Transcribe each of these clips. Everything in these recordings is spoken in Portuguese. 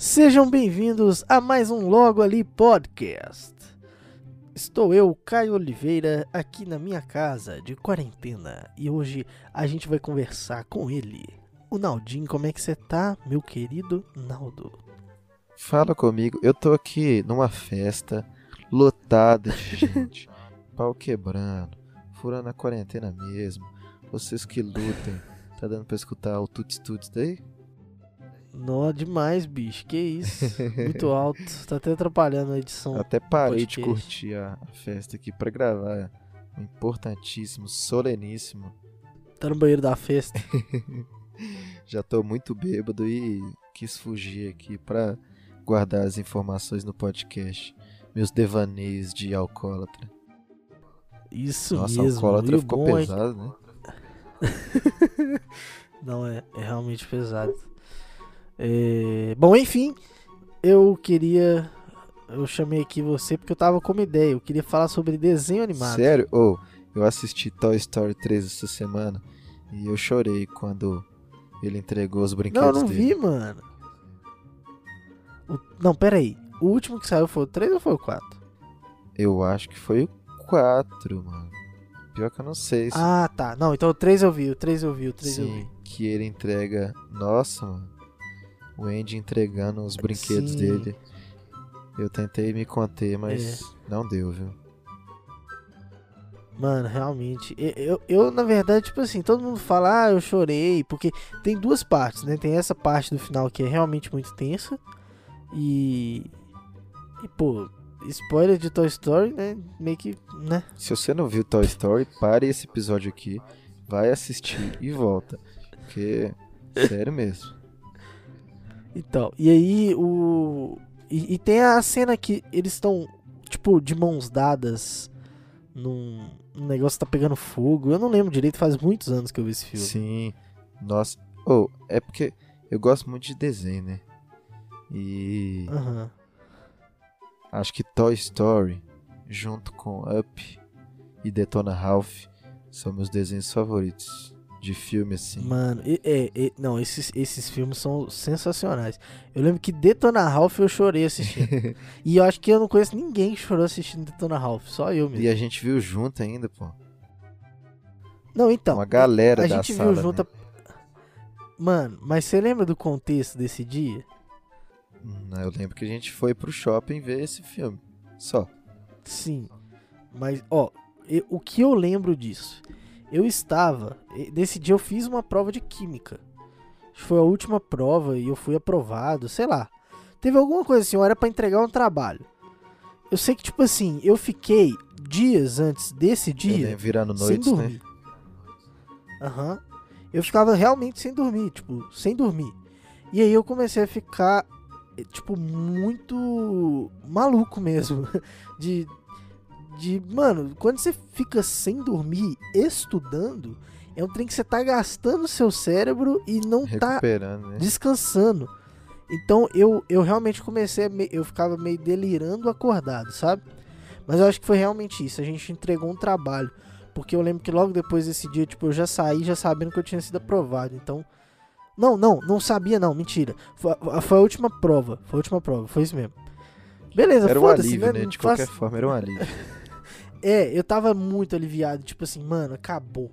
Sejam bem-vindos a mais um Logo Ali Podcast. Estou eu, Caio Oliveira, aqui na minha casa de quarentena e hoje a gente vai conversar com ele. O Naldinho, como é que você tá, meu querido Naldo? Fala comigo, eu tô aqui numa festa lotada de gente, pau quebrando, furando a quarentena mesmo. Vocês que lutem, tá dando pra escutar o Tuts Tuts daí? Nó demais, bicho. Que isso? Muito alto. Tá até atrapalhando a edição. Até parei de curtir a festa aqui pra gravar importantíssimo, soleníssimo. Tá no banheiro da festa. Já tô muito bêbado e quis fugir aqui pra guardar as informações no podcast. Meus devaneios de alcoólatra. Isso Nossa, mesmo. alcoólatra E ficou é pesado, né? Não, é, é realmente pesado. É, Bom, enfim, eu queria. Eu chamei aqui você porque eu tava com uma ideia. Eu queria falar sobre desenho animado. Sério? Ou eu assisti Toy Story 3 essa semana e eu chorei quando ele entregou os Não, brinquedos eu não dele. vi, mano. O- Não, pera aí. O último que saiu foi o 3 ou foi o 4? Eu acho que foi o 4, mano. Pior que eu não sei. se- Ah, tá. Não, então o 3 eu vi, o 3 eu vi, o 3 eu Sim, vi. que ele entrega. Nossa, mano. O Andy entregando os brinquedos Sim. dele. Eu tentei me conter, É. mas não deu, viu? Mano, realmente. Eu, eu, na verdade, tipo assim, todo mundo fala, ah, eu chorei, porque tem duas partes, né? Tem essa parte do final que é realmente muito tensa. E. E, pô, spoiler de Toy Story, né? Meio que, né? Se você não viu Toy Story, pare esse episódio aqui, vai assistir e volta. Porque, sério mesmo. Então, e aí o. E, e tem a cena que eles estão, tipo, de mãos dadas num, num negócio que tá pegando fogo. Eu não lembro direito, faz muitos anos que eu vi esse filme. Sim. Nossa. Oh, é porque eu gosto muito de desenho, né? E Aham. acho que Toy Story, junto com Up e Detona Ralph, são meus desenhos favoritos de filme, assim. Mano, e- é, é, não, esses, esses filmes são sensacionais. Eu lembro que Detona Ralph eu chorei assistindo. e eu acho que eu não conheço ninguém que chorou assistindo Detona Ralph, só eu mesmo. E a gente viu junto ainda, pô. Não, então. Uma galera a da gente sala, viu junto. né? a- Mano, mas você lembra do contexto desse dia? Hum, Eu lembro que a gente foi pro shopping ver esse filme. Só. Sim. Mas, ó, e- o que eu lembro disso? Eu estava. Nesse dia eu fiz uma prova de química. Foi a última prova e eu fui aprovado, sei lá. Teve alguma coisa assim, era pra entregar um trabalho. Eu sei que, tipo assim, eu fiquei dias antes desse dia lembro, virando sem noites, né? dormir. Aham. Eu ficava realmente sem dormir, tipo, sem dormir. E aí eu comecei a ficar, tipo, muito maluco mesmo. De. De. Mano, quando você fica sem dormir estudando, é um trem que você tá gastando seu cérebro e não tá né? descansando. Então eu, eu realmente comecei a me- eu ficava meio delirando acordado, sabe? Mas eu acho que foi realmente isso. A gente entregou um trabalho. Porque eu lembro que logo depois desse dia, tipo, eu já saí já sabendo que eu tinha sido aprovado. Então. Não, não, não sabia não, mentira. Foi, a- foi a última prova. Foi a última prova, foi isso mesmo. Beleza, Era um foda-se, alívio, né? Não De faz- qualquer forma, era um alívio. é, eu tava muito aliviado, tipo assim, mano, acabou.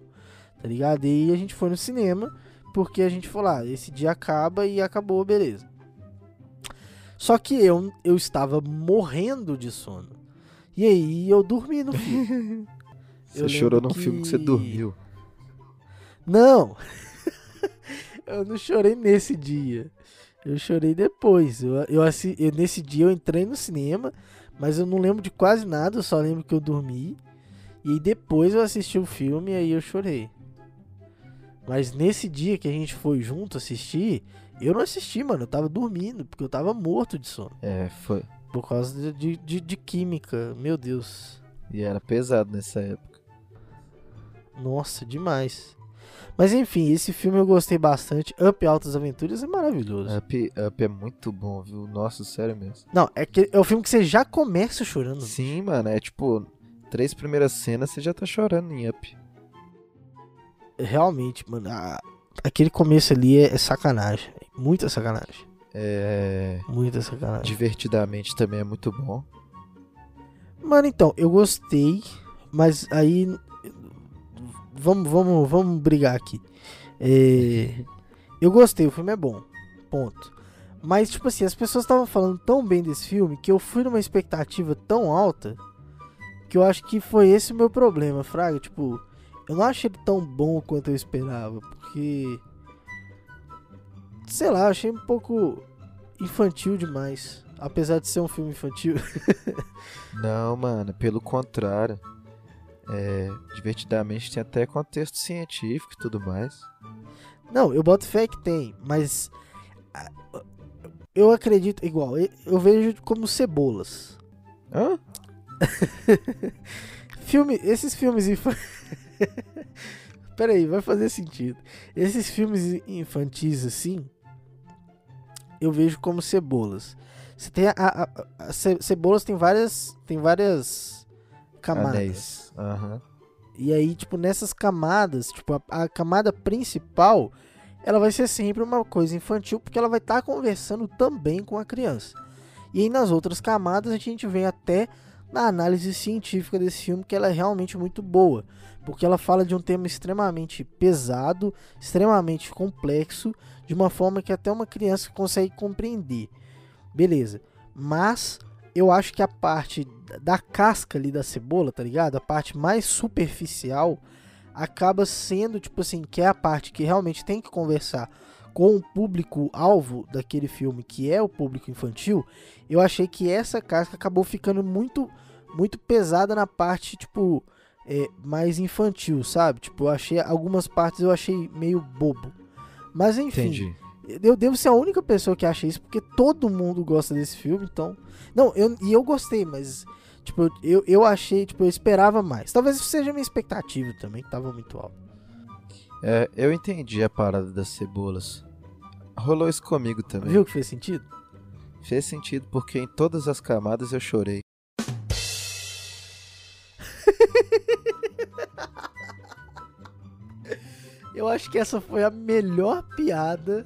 Tá ligado? E aí a gente foi no cinema, porque a gente falou, ah, esse dia acaba e acabou, beleza. Só que eu, eu estava morrendo de sono. E aí eu dormi no filme. Você Eu chorou lembro num filme que você que- dormiu. Não! eu não chorei nesse dia. Eu chorei depois. Eu, eu, eu- nesse dia eu entrei no cinema, mas eu não lembro de quase nada, eu só lembro que eu dormi. E aí depois eu assisti o filme e aí eu chorei. Mas nesse dia que a gente foi junto assistir, eu não assisti, mano. Eu tava dormindo, porque eu tava morto de sono. É, foi. Por causa de, de, de- de química. Meu Deus. E era pesado nessa época. Nossa, demais. Mas enfim, esse filme eu gostei bastante. Up Altas Aventuras é maravilhoso. Up, Up é muito bom, viu? Nossa, sério mesmo. Não, é, que, é o filme que você já começa chorando. Sim, mano, é tipo, três primeiras cenas você já tá chorando em Up. Realmente, mano. a- aquele começo ali é, é sacanagem. Muita sacanagem. É, Muita sacanagem. divertidamente também é muito bom. Mano, então, eu gostei, mas aí. Vamos, vamos, vamos brigar aqui. É, eu gostei, o filme é bom. Ponto. Mas, tipo assim, as pessoas estavam falando tão bem desse filme que eu fui numa expectativa tão alta que eu acho que foi esse o meu problema, Fraga. Tipo, eu não achei ele tão bom quanto eu esperava, porque. Sei lá, achei um pouco infantil demais. Apesar de ser um filme infantil. Não, mano, pelo contrário. É, divertidamente tem até contexto científico e tudo mais. Não, eu boto fé que tem, mas eu acredito igual, eu- eu vejo como cebolas. Hã? Filme, esses filmes infantis. Peraí, vai fazer sentido. Esses filmes infantis assim, eu vejo como cebolas. Você tem a, a- a- a ce- cebolas tem várias, tem várias camadas. Anéis. Aham. E aí, tipo, nessas camadas, tipo, a, a camada principal, ela vai ser sempre uma coisa infantil, porque ela vai estar conversando também com a criança. E aí nas outras camadas a gente vem até na análise científica desse filme, que ela é realmente muito boa. Porque ela fala de um tema extremamente pesado, extremamente complexo, de uma forma que até uma criança consegue compreender. Beleza. Mas eu acho que a parte da casca ali da cebola, tá ligado? A parte mais superficial acaba sendo, tipo assim, que é a parte que realmente tem que conversar com o público alvo daquele filme, que é o público infantil. Eu achei que essa casca acabou ficando muito muito pesada na parte, tipo, é, mais infantil, sabe? Tipo, eu achei algumas partes eu achei meio bobo. Mas enfim, Entendi. Eu devo ser a única pessoa que acha isso, porque todo mundo gosta desse filme, então. Não, eu, e eu gostei, mas. Tipo, eu, eu achei, tipo, eu esperava mais. Talvez seja minha expectativa também, que tava muito alto. É, eu entendi a parada das cebolas. Rolou isso comigo também. Viu que fez sentido? Fez sentido porque em todas as camadas eu chorei. Eu acho que essa foi a melhor piada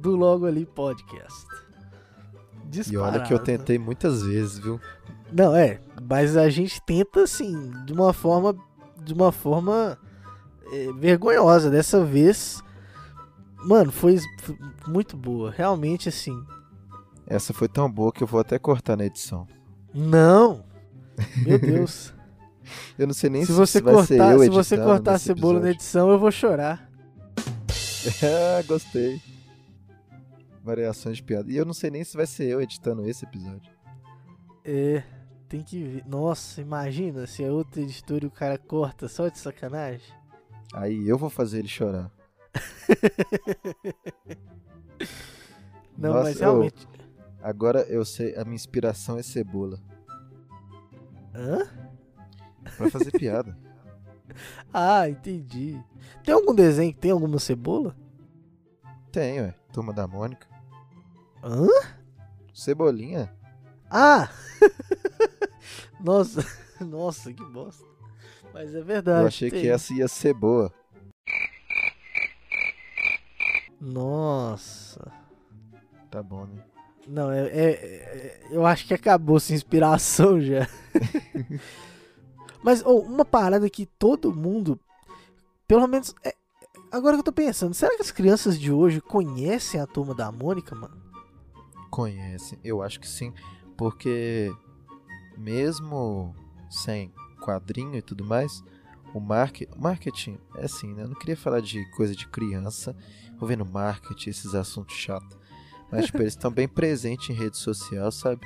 do Logo Ali Podcast. E olha que eu Disparado. tentei muitas vezes, viu? Não, é, mas a gente tenta assim, de uma forma de uma forma é, vergonhosa. Dessa vez, mano, foi, foi muito boa, realmente assim. Essa foi tão boa que eu vou até cortar na edição. Não. Meu Deus. Eu não sei nem se você vai ser cortar, eu se você cortar a cebola na edição, eu vou chorar. ah, gostei. Variações de piada. E eu não sei nem se vai ser eu editando esse episódio. É, tem que ver. Nossa, imagina se é outra editora e o cara corta só de sacanagem. Aí eu vou fazer ele chorar. Não, Nossa, mas eu- realmente. agora eu sei, a minha inspiração é cebola. Hã? Pra fazer piada. Ah, entendi. Tem algum desenho que tem alguma cebola? Tem, ué. Turma da Mônica. Hã? Cebolinha? Ah! nossa, nossa, que bosta. Mas é verdade. eu achei tem. que essa ia ser boa. Nossa. Tá bom, né? Não, é, é- é- Eu acho que acabou essa inspiração já. Mas oh, uma parada que todo mundo. Pelo menos. é- agora que eu tô pensando, será que as crianças de hoje conhecem a turma da Mônica, mano? Conhece, eu acho que sim, porque mesmo sem quadrinho e tudo mais, o market, marketing é assim, né? Eu não queria falar de coisa de criança, envolvendo marketing, esses assuntos chatos. Mas, tipo, eles estão bem presentes em rede social, sabe?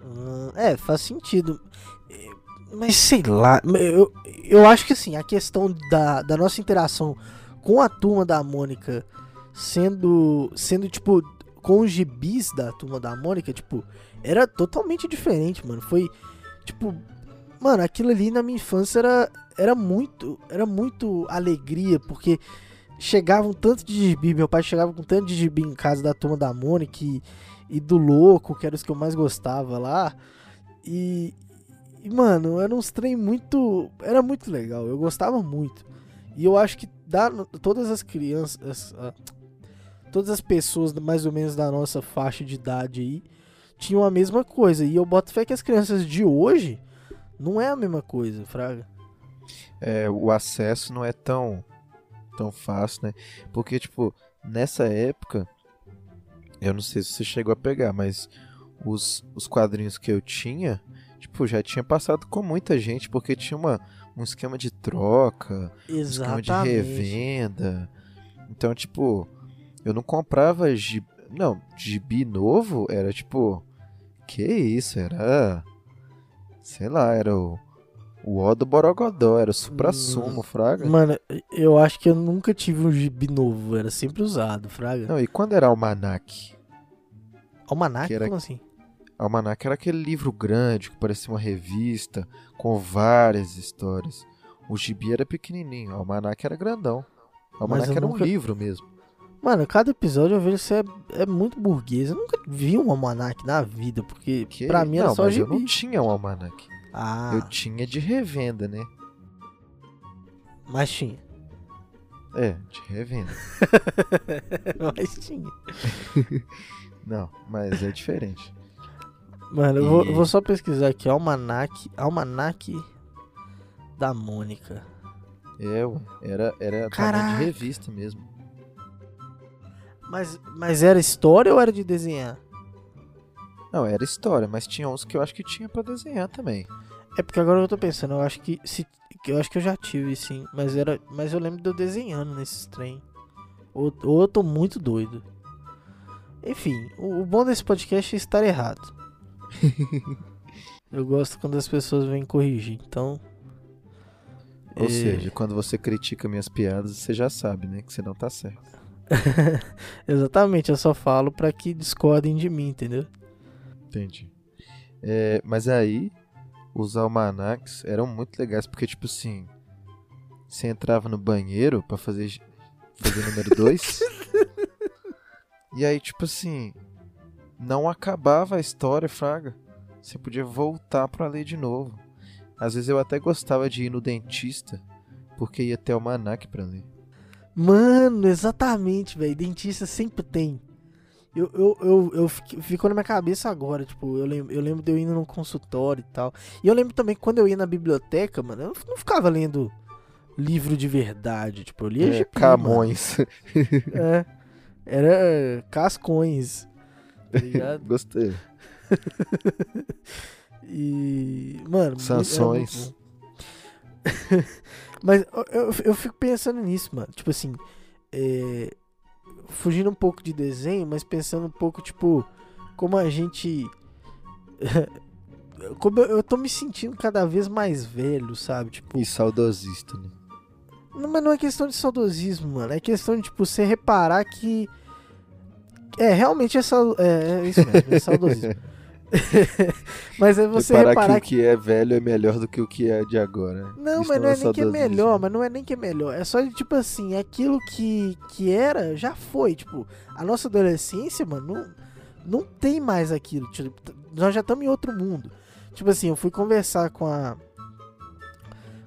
Hum, é, faz sentido. É, Mas sei lá, eu, eu acho que assim, a questão da, da nossa interação com a turma da Mônica sendo, sendo tipo, com os gibis da turma da Mônica, tipo, era totalmente diferente, mano. Foi, tipo, mano, aquilo ali na minha infância era, era muito, era muito alegria, porque chegava um tanto de gibi, meu pai chegava com tanto de gibi em casa da turma da Mônica e, e do Louco, que era os que eu mais gostava lá. E, e, mano, era uns trem muito. Era muito legal, eu gostava muito. E eu acho que dá, todas as crianças. ah, todas as pessoas mais ou menos da nossa faixa de idade aí tinham a mesma coisa. E eu boto fé que as crianças de hoje não é a mesma coisa, Fraga. É, o acesso não é tão, tão fácil, né? Porque, tipo, nessa época, eu não sei se você chegou a pegar, mas os, os quadrinhos que eu tinha, tipo, já tinha passado com muita gente, porque tinha uma, um esquema de troca, Exatamente. um esquema de revenda. Então, tipo, eu não comprava gibi. Não, gibi novo era tipo. Que isso? Era. Sei lá, era o. O O do Borogodó, era o supra-sumo, fraga. Mano, eu acho que eu nunca tive um gibi novo, era sempre usado, Fraga. Não, e quando era Almanac? Almanac? era- Como assim? Almanac era aquele livro grande que parecia uma revista com várias histórias. O gibi era pequenininho, o Almanac era grandão. O Almanac era nunca- um livro mesmo. Mano, cada episódio eu vejo você é, é muito burguês. Eu nunca vi um almanac na vida, porque Que... pra mim era não, só mas gibi. eu não tinha um Almanac. Ah, Eu tinha de revenda, né? mas tinha. É, de revenda. mas tinha. Não, mas é diferente. Mano, eu vou, E- eu vou só pesquisar aqui. Almanac. Almanac da Mônica. É, era, era Caraca. de revista mesmo. Mas, mas era história ou era de desenhar? Não, era história, mas tinha uns que eu acho que tinha pra desenhar também. É porque agora eu tô pensando, eu acho que se que eu acho que eu já tive sim, mas era, mas eu lembro de eu desenhando nesses trem. Ou, ou eu tô muito doido. Enfim, o, o bom desse podcast é estar errado. eu gosto quando as pessoas vêm corrigir, então Ou É. seja, quando você critica minhas piadas, você já sabe, né? Que você não tá certo. exatamente, eu só falo pra que discordem de mim, entendeu? Entendi. É, mas aí, os almanacs eram muito legais, porque, tipo assim, você entrava no banheiro pra fazer, fazer número 2. e aí, tipo assim, não acabava a história, Fraga. Você podia voltar pra ler de novo. Às vezes eu até gostava de ir no dentista, porque ia ter almanac pra ler. Mano, exatamente, velho. Dentista sempre tem. Eu, eu, eu, eu fico, ficou na minha cabeça agora, tipo, eu lembro, eu lembro de eu indo num consultório e tal. E eu lembro também que quando eu ia na biblioteca, mano, eu não ficava lendo livro de verdade, tipo, eu lia É, gibi, Camões. É, era cascões, tá? Gostei. E, mano, Sansões. Mas eu, eu, fico pensando nisso, mano. Tipo assim, é, fugindo um pouco de desenho, mas pensando um pouco, tipo, como a gente. como eu, eu tô me sentindo cada vez mais velho, sabe? Tipo, E saudosista, né? não, mas não é questão de saudosismo, mano. É questão de, tipo, você reparar que. É, realmente é, sau- é, é isso mesmo, é saudosismo. mas é você Reparar reparar que o que é velho é melhor do que o que é de agora. Não, mas não é nem que é melhor, mas não é nem que é melhor. É só de, tipo assim, aquilo que, que era, já foi. Tipo, a nossa adolescência, mano, não, não tem mais aquilo. Tipo, nós já estamos em outro mundo. Tipo assim, eu fui conversar com a.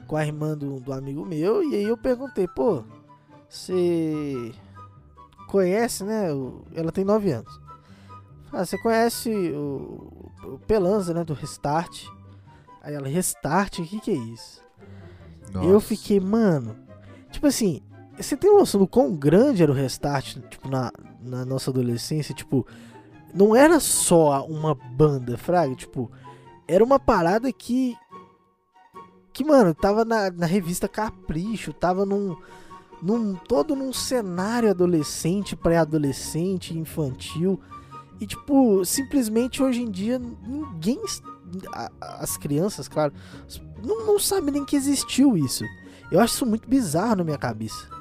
Com a irmã do, do amigo meu, e aí eu perguntei, pô, você conhece, né? ela tem 9 anos. Ah, você conhece o, o Pelanza, né? Do Restart. Aí ela, Restart, o que, que é isso? Eu Nossa. fiquei, mano. Tipo assim, você tem noção do quão grande era o restart, tipo, na, na nossa adolescência? Tipo, não era só uma banda, Fraga. Tipo, era uma parada que. Que, mano, tava na, na revista Capricho, tava num. num todo num cenário adolescente, pré-adolescente, infantil. E, tipo, simplesmente hoje em dia ninguém. As crianças, claro, não, não sabem nem que existiu isso. Eu acho isso muito bizarro na minha cabeça.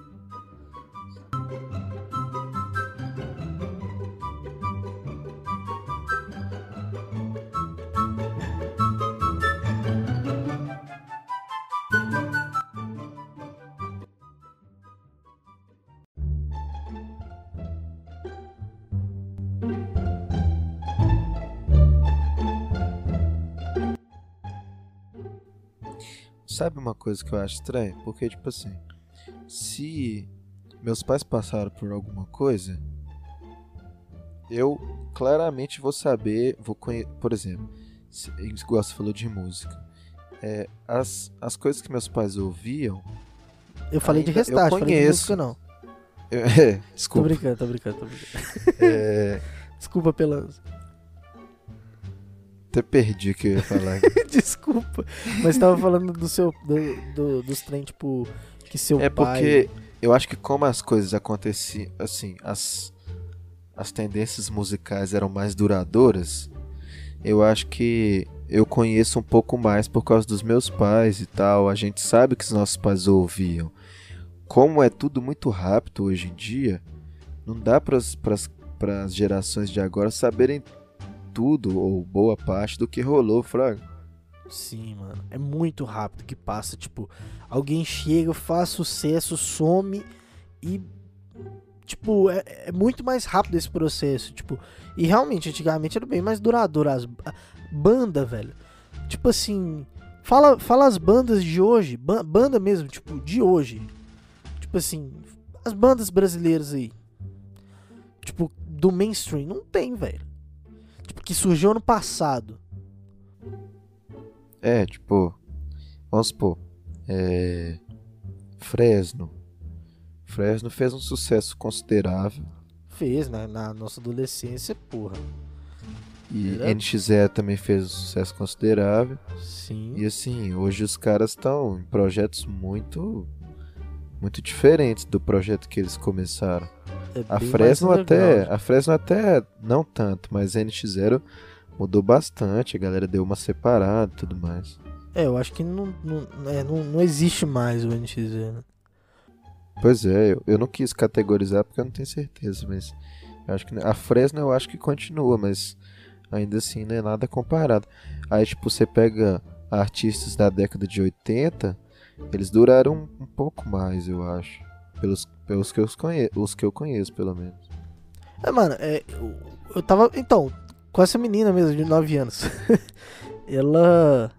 Sabe uma coisa que eu acho estranha? Porque, tipo assim, se meus pais passaram por alguma coisa, eu claramente vou saber, vou conhe... por exemplo, se, igual você falou de música, é, as, as coisas que meus pais ouviam. Eu falei de Ainda- eu restart, falei de conheço. música não. eu- é, Tô desculpa. brincando, tô brincando, tô brincando. É, Desculpa pela. Até perdi o que eu ia falar. Desculpa. Mas tava falando do seu. Do, do- dos trem, tipo. Que seu É pai. porque eu acho que como as coisas aconteciam, assim, as, as tendências musicais eram mais duradouras, eu acho que eu conheço um pouco mais por causa dos meus pais e tal. A gente sabe que os nossos pais ouviam. Como é tudo muito rápido hoje em dia, não dá para as gerações de agora saberem tudo ou boa parte do que rolou, Fraga. Sim, mano. É muito rápido que passa. Tipo, alguém chega, faz sucesso, some e. Tipo, é, é muito mais rápido esse processo. Tipo, e realmente, antigamente era bem mais duradouro. As banda, velho. Tipo assim. Fala, fala as bandas de hoje. ba- banda mesmo, tipo, de hoje. Tipo assim. As bandas brasileiras aí. Tipo, do mainstream. Não tem, velho. Que surgiu ano passado. É, tipo, vamos supor, é, Fresno. Fresno fez um sucesso considerável Fez na, na nossa adolescência, porra. e Era- NX0 também fez um sucesso considerável. Sim. E assim, hoje os caras estão em projetos muito muito diferentes do projeto que eles começaram. É A Fresno até, a Fresno até não tanto, mas a NX0 mudou bastante, a galera deu uma separada e tudo mais. É, eu acho que não, não, é, não, não existe mais o NX0. Né? Pois é, eu, eu não quis categorizar porque eu não tenho certeza, mas acho que a Fresno eu acho que continua, mas ainda assim não é nada comparado. Aí tipo, você pega artistas da década de 80, eles duraram um pouco mais, eu acho. Pelos, pelos que eu conheço, os que eu conheço, pelo menos. É, mano, é, eu, eu tava. Então, com essa menina mesmo, de 9 anos. ela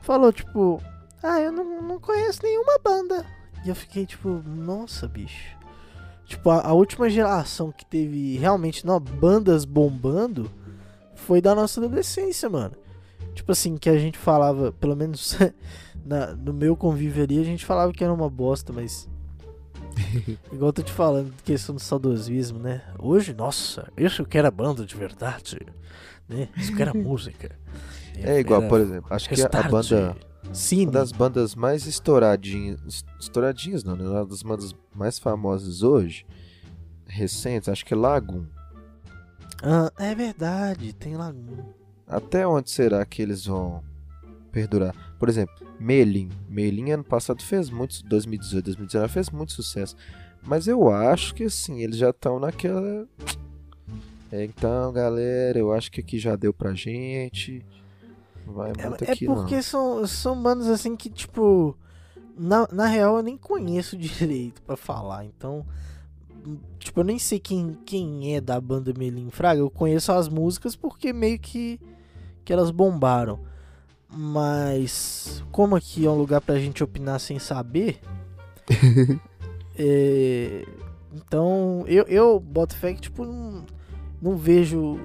falou, tipo, ah, eu não, não conheço nenhuma banda. E eu fiquei, tipo, nossa, bicho. Tipo, a, a última geração que teve realmente não, bandas bombando foi da nossa adolescência, mano. Tipo assim, que a gente falava, pelo menos na, no meu convívio ali, a gente falava que era uma bosta, mas. Igual eu tô te falando, questão do saudosismo, né? Hoje, nossa, isso que era banda de verdade, né? Isso que era música. É igual, Era por exemplo, acho que a, a banda. Cine. Uma das bandas mais estouradinhas. Estouradinhas não, né? Uma das bandas mais famosas hoje, recentes, acho que é Lagoon. Ah, é verdade, tem Lagoon. Até onde será que eles vão perdurar? Por exemplo, Melim. Melim ano passado fez muito, 2018, 2019 fez muito sucesso. Mas eu acho que assim, eles já estão naquela. É, então, galera, eu acho que aqui já deu pra gente. Não vai muito É, é aqui porque são, são bandas assim que, tipo, na, na real eu nem conheço direito pra falar, então. Tipo, eu nem sei quem, quem é da banda Melim Fraga. Eu conheço as músicas porque meio que, que elas bombaram. Mas, como aqui é um lugar pra gente opinar sem saber. é, então, eu, eu boto fé que, tipo, não, não vejo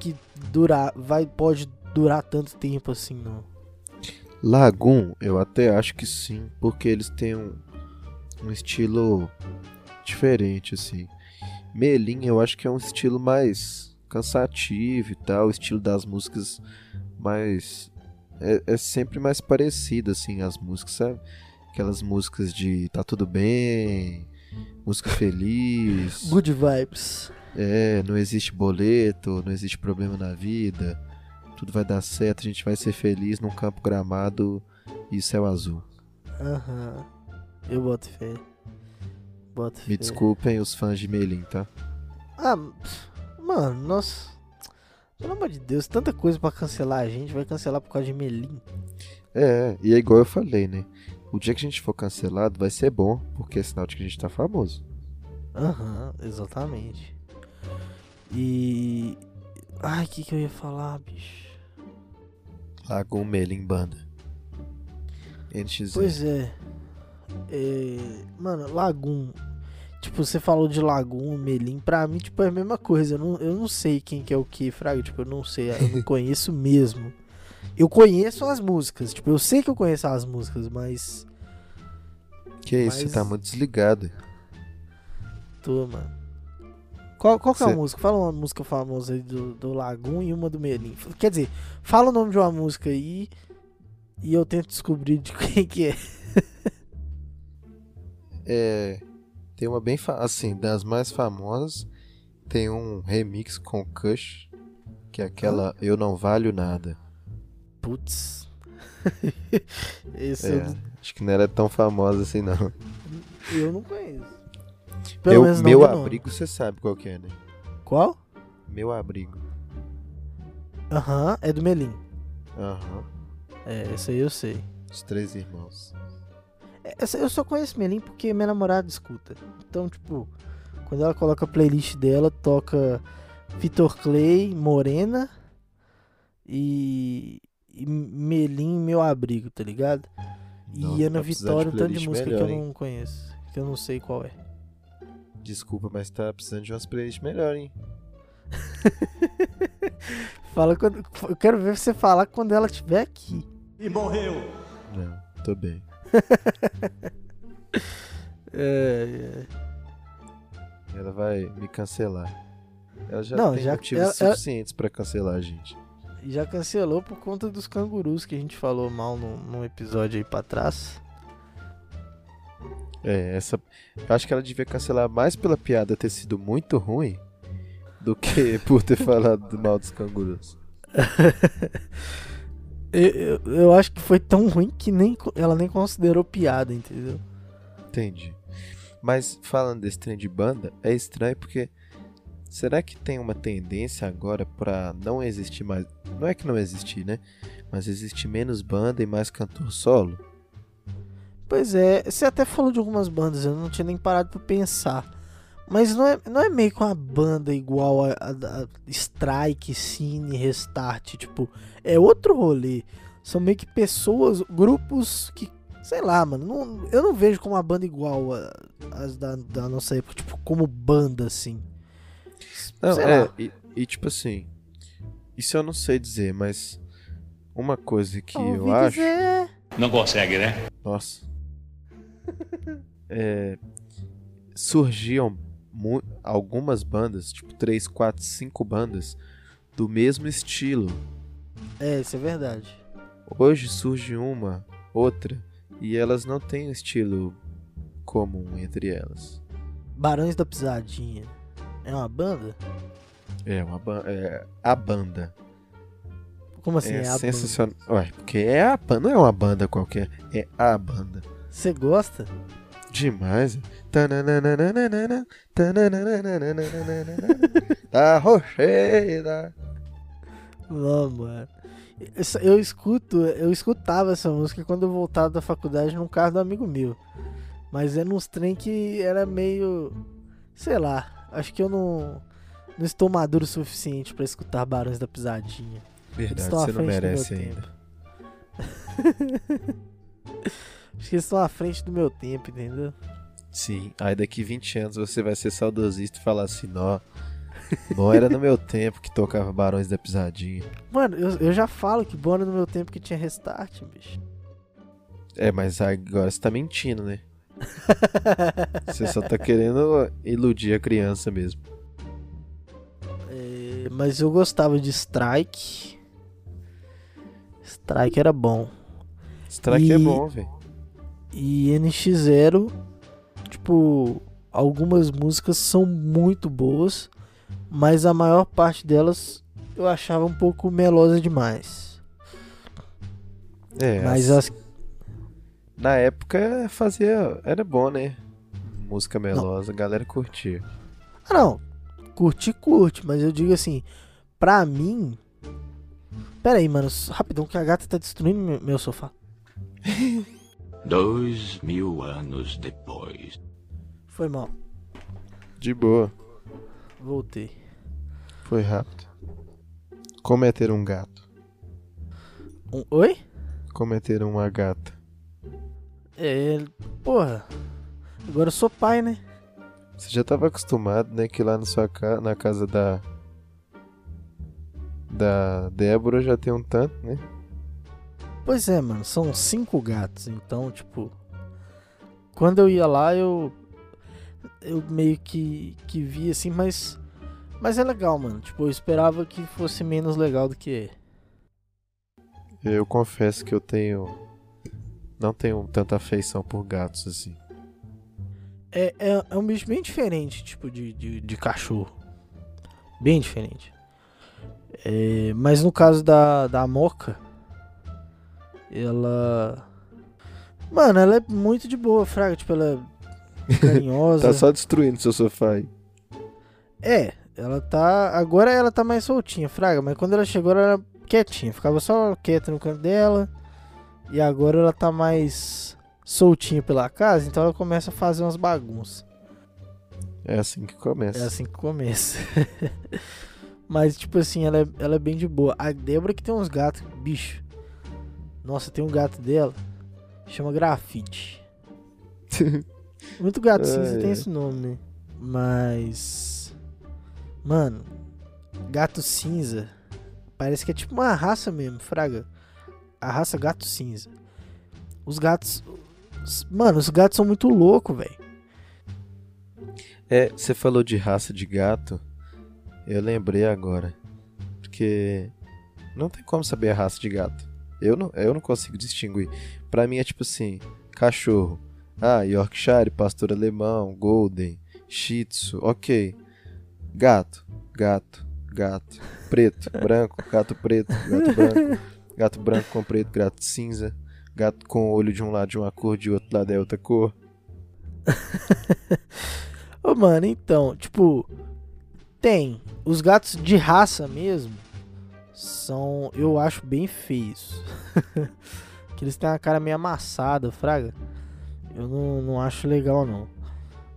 que durar, vai, pode durar tanto tempo assim, não. Lagoon, eu até acho que sim, porque eles têm um, um estilo diferente, assim. Melim, eu acho que é um estilo mais cansativo e tal, o estilo das músicas mais. É, é sempre mais parecido, assim, as músicas, sabe? Aquelas músicas de tá tudo bem, música feliz. Good vibes. É, não existe boleto, não existe problema na vida, tudo vai dar certo, a gente vai ser feliz num campo gramado e céu azul. Aham. Eu boto fé. Boto Me fé. desculpem os fãs de Melim, tá? Ah, pff, mano, nossa. Pelo amor de Deus, tanta coisa pra cancelar a gente, vai cancelar por causa de Melim. É, e é igual eu falei, né? O dia que a gente for cancelado vai ser bom, porque é sinal de que a gente tá famoso. Aham, exatamente. E. Ai, o que, que eu ia falar, bicho? Lagoon Melim Banda. NX. Pois é. É, Mano, Lagoon. Tipo, você falou de Lagoon, Melim, pra mim, tipo, é a mesma coisa. Eu não, eu não sei quem que é o que, Fraga. Tipo, eu não sei, eu não conheço mesmo. Eu conheço as músicas, tipo, eu sei que eu conheço as músicas, mas. Que isso, Mas- você tá muito desligado. Tô, mano. Qual, qual que é a Cê- música? Fala uma música famosa aí do, do Lagoon e uma do Melim. Quer dizer, fala o nome de uma música aí e eu tento descobrir de quem que é. É. Tem uma bem. Assim, das mais famosas, tem um remix com Kush, que é aquela Eu Não Valho Nada. Putz. Esse É, eu, acho que não era tão famosa assim, não. eu não conheço. Pelo meu nome. abrigo, você sabe qual que é, né? Qual? Meu abrigo. Aham, é do Melim. Aham. É, essa aí eu sei. Os três irmãos. Essa, eu só conheço Melim porque minha namorada escuta. Então, tipo, quando ela coloca a playlist dela, toca Vitor Clay, Morena e, e Melim, Meu Abrigo, tá ligado? Nossa, e Ana Vitória, um tanto de música melhor, que eu hein? não conheço, que eu não sei qual é. Desculpa, mas tá precisando de umas playlists melhor, hein? Fala quando, eu quero ver você falar quando ela estiver aqui. Não, tô bem. É, é. Ela vai me cancelar. Ela já Não, tem já- motivos ela- ela- suficientes pra cancelar a gente. Já cancelou por conta dos cangurus que a gente falou mal num, num episódio aí pra trás. É, essa. Acho que ela devia cancelar mais pela piada ter sido muito ruim do que por ter falado do mal dos cangurus. Eu, eu, acho que foi tão ruim que nem, ela nem considerou piada, entendeu? Entendi. Mas falando desse trem de banda, é estranho porque será que tem uma tendência agora pra não existir mais? Não é que não existir, né? Mas existir menos banda e mais cantor solo? Pois é, você até falou de algumas bandas, eu não tinha nem parado pra pensar. Mas não é, não é meio que uma banda igual a, a- a Strike, Cine, Restart. Tipo, é outro rolê. São meio que pessoas, grupos que, sei lá, mano. não- eu não vejo como uma banda igual a- as da, da nossa época, tipo, como banda assim. Não, sei é, lá. e, e tipo assim, isso eu não sei dizer, mas uma coisa que eu acho. dizer- Não consegue, né? Nossa. É, surgiam algumas bandas, tipo 3, 4, 5 bandas do mesmo estilo. É, isso é verdade. Hoje surge uma, outra, e elas não têm um estilo comum entre elas. Barões da Pisadinha. É uma banda? É uma ba- é a banda. Como assim? é É, a banda? sensacional. Ué, porque é a banda, não é uma banda qualquer, é a banda. Você gosta? Demais. Tananana, Tá rocheira. Não, mano. Eu escuto, eu escutava essa música quando eu voltava da faculdade num carro do amigo meu. Mas é nos trem que era meio. Sei lá. Acho que eu não. Não estou maduro o suficiente pra escutar Barões da Pisadinha. Verdade, você não merece ainda. Acho que eles estão à frente do meu tempo, entendeu? Sim, aí daqui 20 anos você vai ser saudosista e falar assim, ó. Não era no meu tempo que tocava Barões da Pisadinha. Mano, eu, eu já falo que bom era no meu tempo que tinha restart, bicho. É, mas agora você tá mentindo, né? Você só tá querendo iludir a criança mesmo. É, mas eu gostava de Strike. Strike era bom. Strike é E- bom, velho. E NX0, tipo, algumas músicas são muito boas, mas a maior parte delas eu achava um pouco melosa demais. É, mas as- na época fazia. Era bom, né? Música melosa, a galera curtia. Ah, não. Curti, curte, mas eu digo assim, pra mim. Pera aí, mano, rapidão que a gata tá destruindo meu, meu sofá. Dois mil anos depois. Foi mal, De boa, voltei. Foi rápido. Como é ter um gato? Um- oi? Como é ter uma gata? É, porra. Agora eu sou pai, né? Você já tava acostumado, né? Que lá na sua ca... na casa da. Da Débora já tem um tanto, né? Pois é, mano, são cinco gatos, então, tipo. Quando eu ia lá, eu. Eu meio que, que vi assim, mas. Mas é legal, mano. Tipo, eu esperava que fosse menos legal do que é. Eu confesso que eu tenho. Não tenho tanta afeição por gatos assim. É, é, é um bicho bem diferente, tipo, de, de, de cachorro. Bem diferente. É, mas no caso da, da Moca, ela. Mano, ela é muito de boa, Fraga. Tipo, ela é carinhosa. Tá só destruindo seu sofá aí. É, ela tá. Agora ela tá mais soltinha, Fraga. Mas quando ela chegou, ela era quietinha. Ficava só quieta no canto dela. E agora ela tá mais soltinha pela casa. Então ela começa a fazer umas bagunças. É assim que começa. É assim que começa. Mas, tipo assim, ela é, ela é bem de boa. A Débora que tem uns gatos, bicho. Nossa, tem um gato dela. Chama Grafite. Muito gato cinza Ai, tem esse nome, né? Mas. Mano, gato cinza. Parece que é tipo uma raça mesmo, Fraga. A raça gato cinza. Os gatos. os- Mano, os gatos são muito loucos, velho. É, você falou de raça de gato. Eu lembrei agora. Porque não tem como saber a raça de gato. Eu não, eu não consigo distinguir. Pra mim é tipo assim, cachorro. Ah, Yorkshire, pastor alemão, golden, shih tzu, ok. Gato, gato, gato. Preto, branco, gato preto, gato branco. Gato branco com preto, gato cinza. Gato com olho de um lado de uma cor, de outro lado é outra cor. Ô, mano, então, tipo, tem. Os gatos de raça mesmo são, eu acho, bem feios. que eles têm a cara meio amassada, fraga. Eu não, não acho legal, não.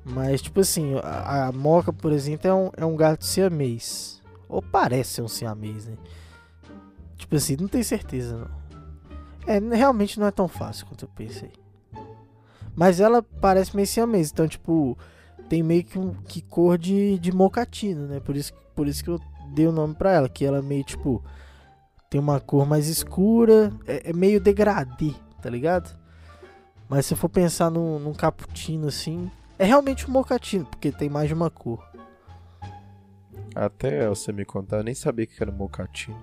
Mas, tipo assim, a, a Moca, por exemplo, é um, é um gato siamês. Ou parece ser um siamês, né? Tipo assim, não tenho certeza, não. É, realmente não é tão fácil quanto eu pensei. Mas ela parece meio siamês, então, tipo, tem meio que, um, que cor de, de mocatino, né? Por isso, por isso que eu dei o nome pra ela, que ela meio, tipo, tem uma cor mais escura, é, é meio degradê, tá ligado? Mas se eu for pensar num, num cappuccino assim, é realmente um mocatino, porque tem mais de uma cor. Até você me contar, eu nem sabia que era mocatino.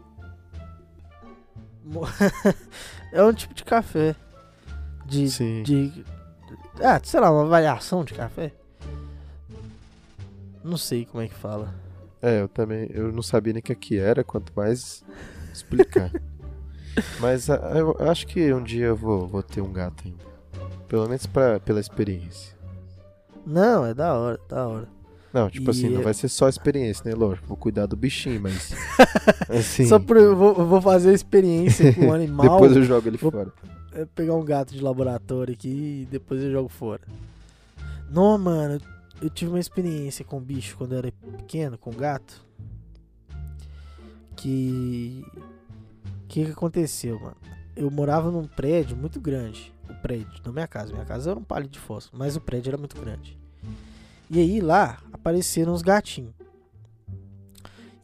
Mo- é um tipo de café. De, Sim. de. Ah, sei lá, uma variação de café. Não sei como é que fala. É, eu também, eu não sabia nem o que que era, quanto mais explicar. Mas ah, eu acho que um dia eu vou, vou ter um gato ainda. Pelo menos pra, pela experiência. Não, é da hora, da hora. Não, tipo E assim, não é- vai ser só experiência, né? Lógico, vou cuidar do bichinho, mas. Assim, Só por eu vou, eu vou fazer a experiência com o animal. depois eu jogo ele Vou- fora. é pegar um gato de laboratório aqui e depois eu jogo fora. Não, mano, eu tive uma experiência com bicho quando eu era pequeno, com gato. Que. O que, que aconteceu, mano? Eu morava num prédio muito grande. O prédio, não minha casa. Minha casa era um palito de fósforo, mas o prédio era muito grande. E aí lá apareceram os gatinhos.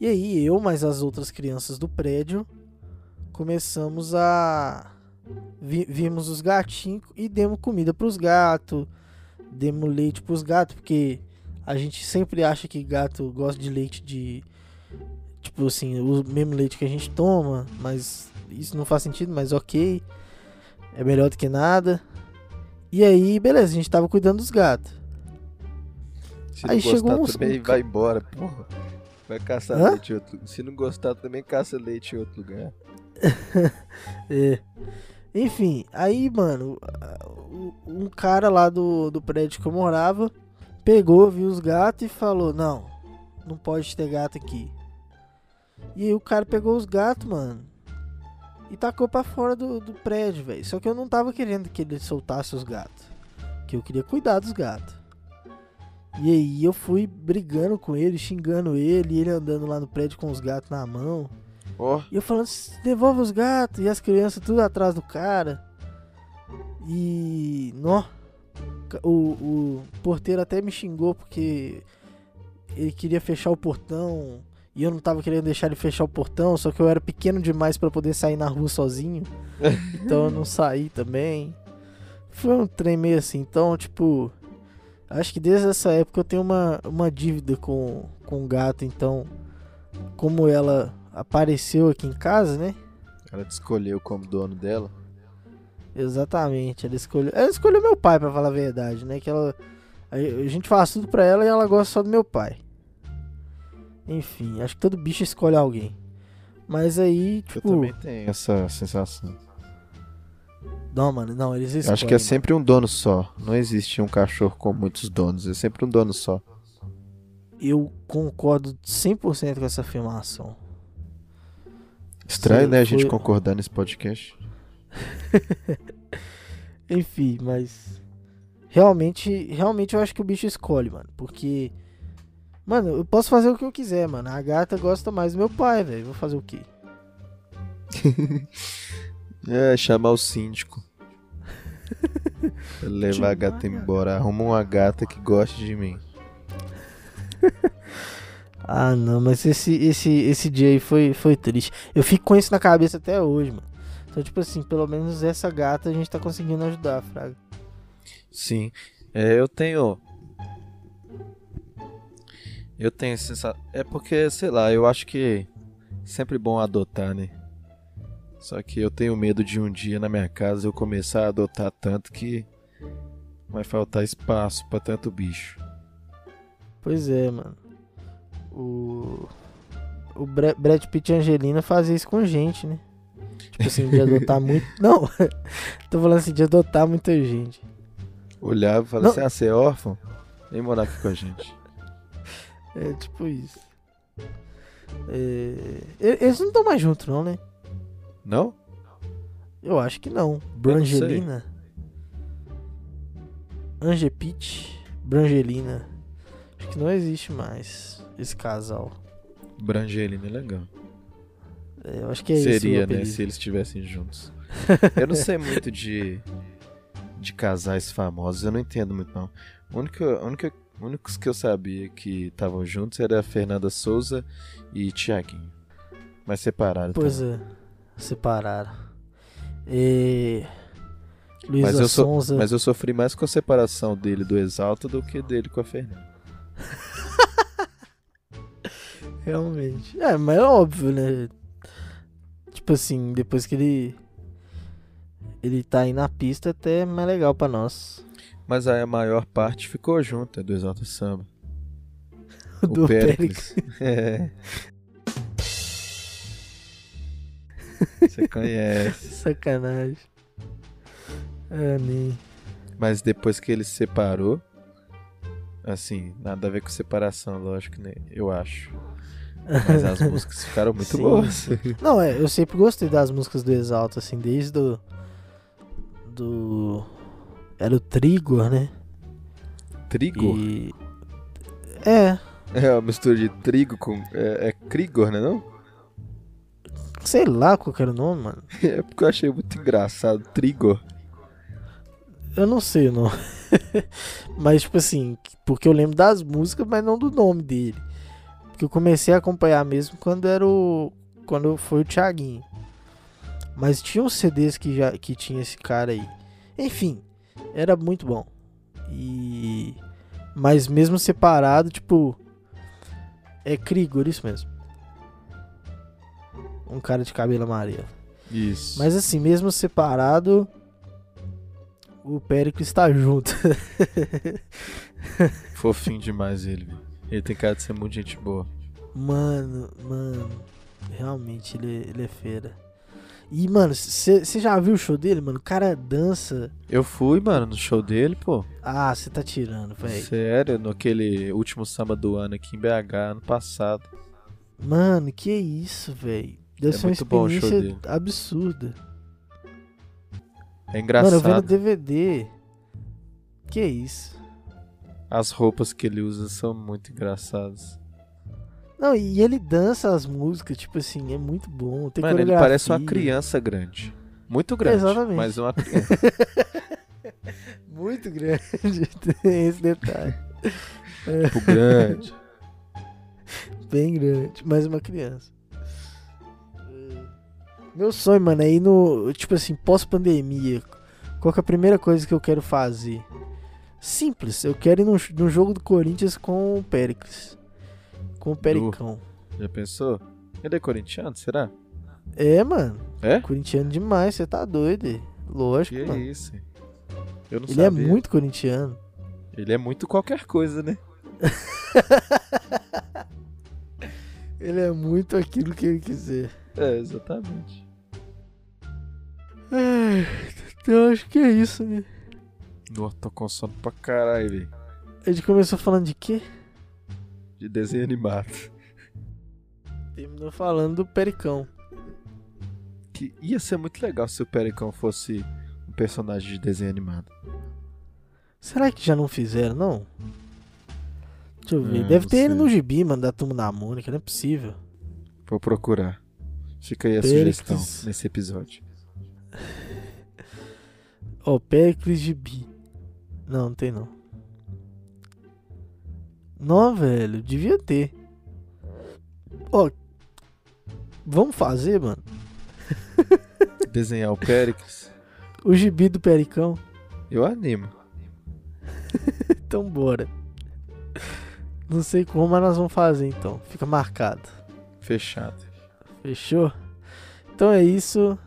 E aí eu, mais as outras crianças do prédio, começamos a vi- vimos os gatinhos e demos comida pros gatos, demos leite pros gatos, porque a gente sempre acha que gato gosta de leite de tipo assim, o mesmo leite que a gente toma, mas isso não faz sentido, mas ok. É melhor do que nada. E aí, beleza, a gente tava cuidando dos gatos. Se Aí não gostar uns- também, vai embora, porra. Vai caçar Hã? leite em outro Se não gostar também, caça leite em outro lugar. É. Enfim, aí, mano, um cara lá do, do prédio que eu morava pegou, viu os gatos e falou: Não, não pode ter gato aqui. E aí o cara pegou os gatos, mano, e tacou pra fora do, do prédio, velho. Só que eu não tava querendo que ele soltasse os gatos, que eu queria cuidar dos gatos. E aí eu fui brigando com ele, xingando ele, e ele andando lá no prédio com os gatos na mão. Ó, E eu falando, "S- devolve os gatos. E as crianças tudo atrás do cara. E. Nó. o, o porteiro até me xingou porque ele queria fechar o portão e eu não tava querendo deixar ele fechar o portão, só que eu era pequeno demais pra poder sair na rua sozinho. então eu não saí também. Foi um trem meio assim. Então, tipo, acho que desde essa época eu tenho uma, uma dívida com, com o gato. Então, como ela apareceu aqui em casa, né? Ela te escolheu como dono dela. Exatamente, ela escolheu. Ela escolheu meu pai, pra falar a verdade, né? Que ela. A gente faz tudo pra ela e ela gosta só do meu pai. Enfim, acho que todo bicho escolhe alguém. Mas aí, Eu tipo. também tenho essa sensação. Não, mano, não, eles escolhem. Eu acho que é sempre um dono só. Não existe um cachorro com muitos donos. É sempre um dono só. Eu concordo 100% com essa afirmação. Estranho, Foi- né? A gente foi- concordar nesse podcast. Enfim, mas. Realmente, realmente eu acho que o bicho escolhe, mano. Porque. Mano, eu posso fazer o que eu quiser, mano. A gata gosta mais do meu pai, velho. Vou fazer o quê? É, chamar o síndico. Levar a gata embora. Arruma uma gata que goste de mim. Ah, não, mas esse, esse, esse dia aí foi, foi triste. Eu fico com isso na cabeça até hoje, mano. Então, tipo assim, pelo menos essa gata a gente tá conseguindo ajudar, Fraga. Sim. É, eu tenho. Eu tenho sensação. É porque, sei lá, eu acho que é sempre bom adotar, né? Só que eu tenho medo de um dia na minha casa eu começar a adotar tanto que vai faltar espaço pra tanto bicho. Pois é, mano. O. O Brad Pitt e Angelina fazem isso com gente, né? Tipo assim, de adotar muito. Não, tô falando assim, de adotar muita gente. Olhava e falava assim: ah, você é órfão? Vem morar aqui com a gente. É tipo isso. É, Eles não estão mais juntos, não, né? Não? Eu acho que não. Brangelina. Angepit. Brangelina. Acho que não existe mais esse casal. Brangelina é legal. É, eu acho que é Seria, né? apelido. Se eles estivessem juntos. eu não sei muito de, de casais famosos, eu não entendo muito não. A única, únicos que eu sabia que estavam juntos era a Fernanda Souza e Tiaguinho. Mas separaram. Pois é. Separaram. E... Mas Luísa eu, so, Sonza. mas eu sofri mais com a separação dele do Exalta do que dele com a Fernanda. Realmente. É, mas é óbvio, né? Tipo assim, depois que ele. Ele tá aí na pista, até é mais legal pra nós. Mas aí a maior parte ficou junto, é do Exalta Samba. O Do Péricles. É. Você conhece. Sacanagem. Nem. Mas depois que ele se separou, assim, nada a ver com separação, lógico, né? Eu acho. Mas as músicas ficaram muito Sim. boas. Não, é, eu sempre gostei das músicas do Exalta, assim, desde do. Do. Era o Trigor, né? Trigo? E. É, É uma mistura de trigo com. É, é Krigor, né? Não? Sei lá qual que era o nome, mano. É porque eu achei muito engraçado. Trigor. Eu não sei o nome. mas, tipo assim, porque eu lembro das músicas, mas não do nome dele. Porque eu comecei a acompanhar mesmo quando era o. Quando foi o Thiaguinho. Mas tinha uns CDs que já que tinha esse cara aí. Enfim, era muito bom. E. Mas mesmo separado, tipo. É Krigor, isso mesmo. Um cara de cabelo amarelo. Isso. Mas assim, mesmo separado, o Péricles está junto. Fofinho demais ele, velho. Ele tem cara de ser muito gente boa. mano, mano, realmente ele, ele é fera. E, mano, você já viu o show dele, mano? O cara dança. Eu fui, mano, no show dele, pô. Ah, você tá tirando, velho. Sério, no aquele último samba do ano aqui em BH, ano passado. Mano, que isso, velho. Deve É ser uma muito bom o show experiência absurda. É Mano, eu engraçado. DVD. Que isso. As roupas que ele usa são muito engraçadas. Não, e ele dança as músicas, tipo assim, é muito bom. Tem Mano, ele parece uma criança grande. Muito grande, Exatamente. mas uma criança. Muito grande. Tem esse detalhe. O grande. Bem grande. Mais uma criança. Meu sonho, mano, é ir no. Tipo assim, pós-pandemia. Qual que é a primeira coisa que eu quero fazer? Simples, eu quero ir no, no jogo do Corinthians com o Péricles. Com o Pericão. Já pensou? Ele é corintiano, será? É, mano. É? Corintiano demais, você tá doido. é? Lógico, Que mano. isso? Eu não Ele é sabia. muito corintiano. Ele é muito qualquer coisa, né? Ele é muito aquilo que ele quiser. É, exatamente. Ai, Então acho que é isso, né? Nossa, tô com sono pra caralho, velho. A gente começou falando de quê? De desenho animado. Terminou falando do Pericão. Que ia ser muito legal se o Pericão fosse um personagem de desenho animado. Será que já não fizeram, não? Deixa eu ver. Ah, Deve ter ele sei. no gibi, mano, da turma da Mônica, não é possível. Vou procurar. Fica aí a sugestão nesse episódio. Ó, Pericles gibi. Não, não tem não. Não, velho, devia ter. Ó, vamos fazer, mano. Desenhar o Péricles, O gibi do Pericão. eu animo. Então bora. Não sei como, mas nós vamos fazer então. Fica marcado. Fechado. Fechou? Então é isso.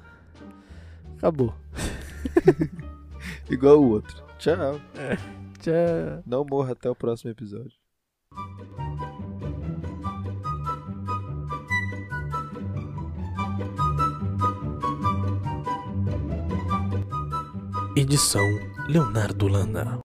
Acabou. Igual o outro. Tchau. Tchau. Não morra até o próximo episódio. Edição Leonardo Lana.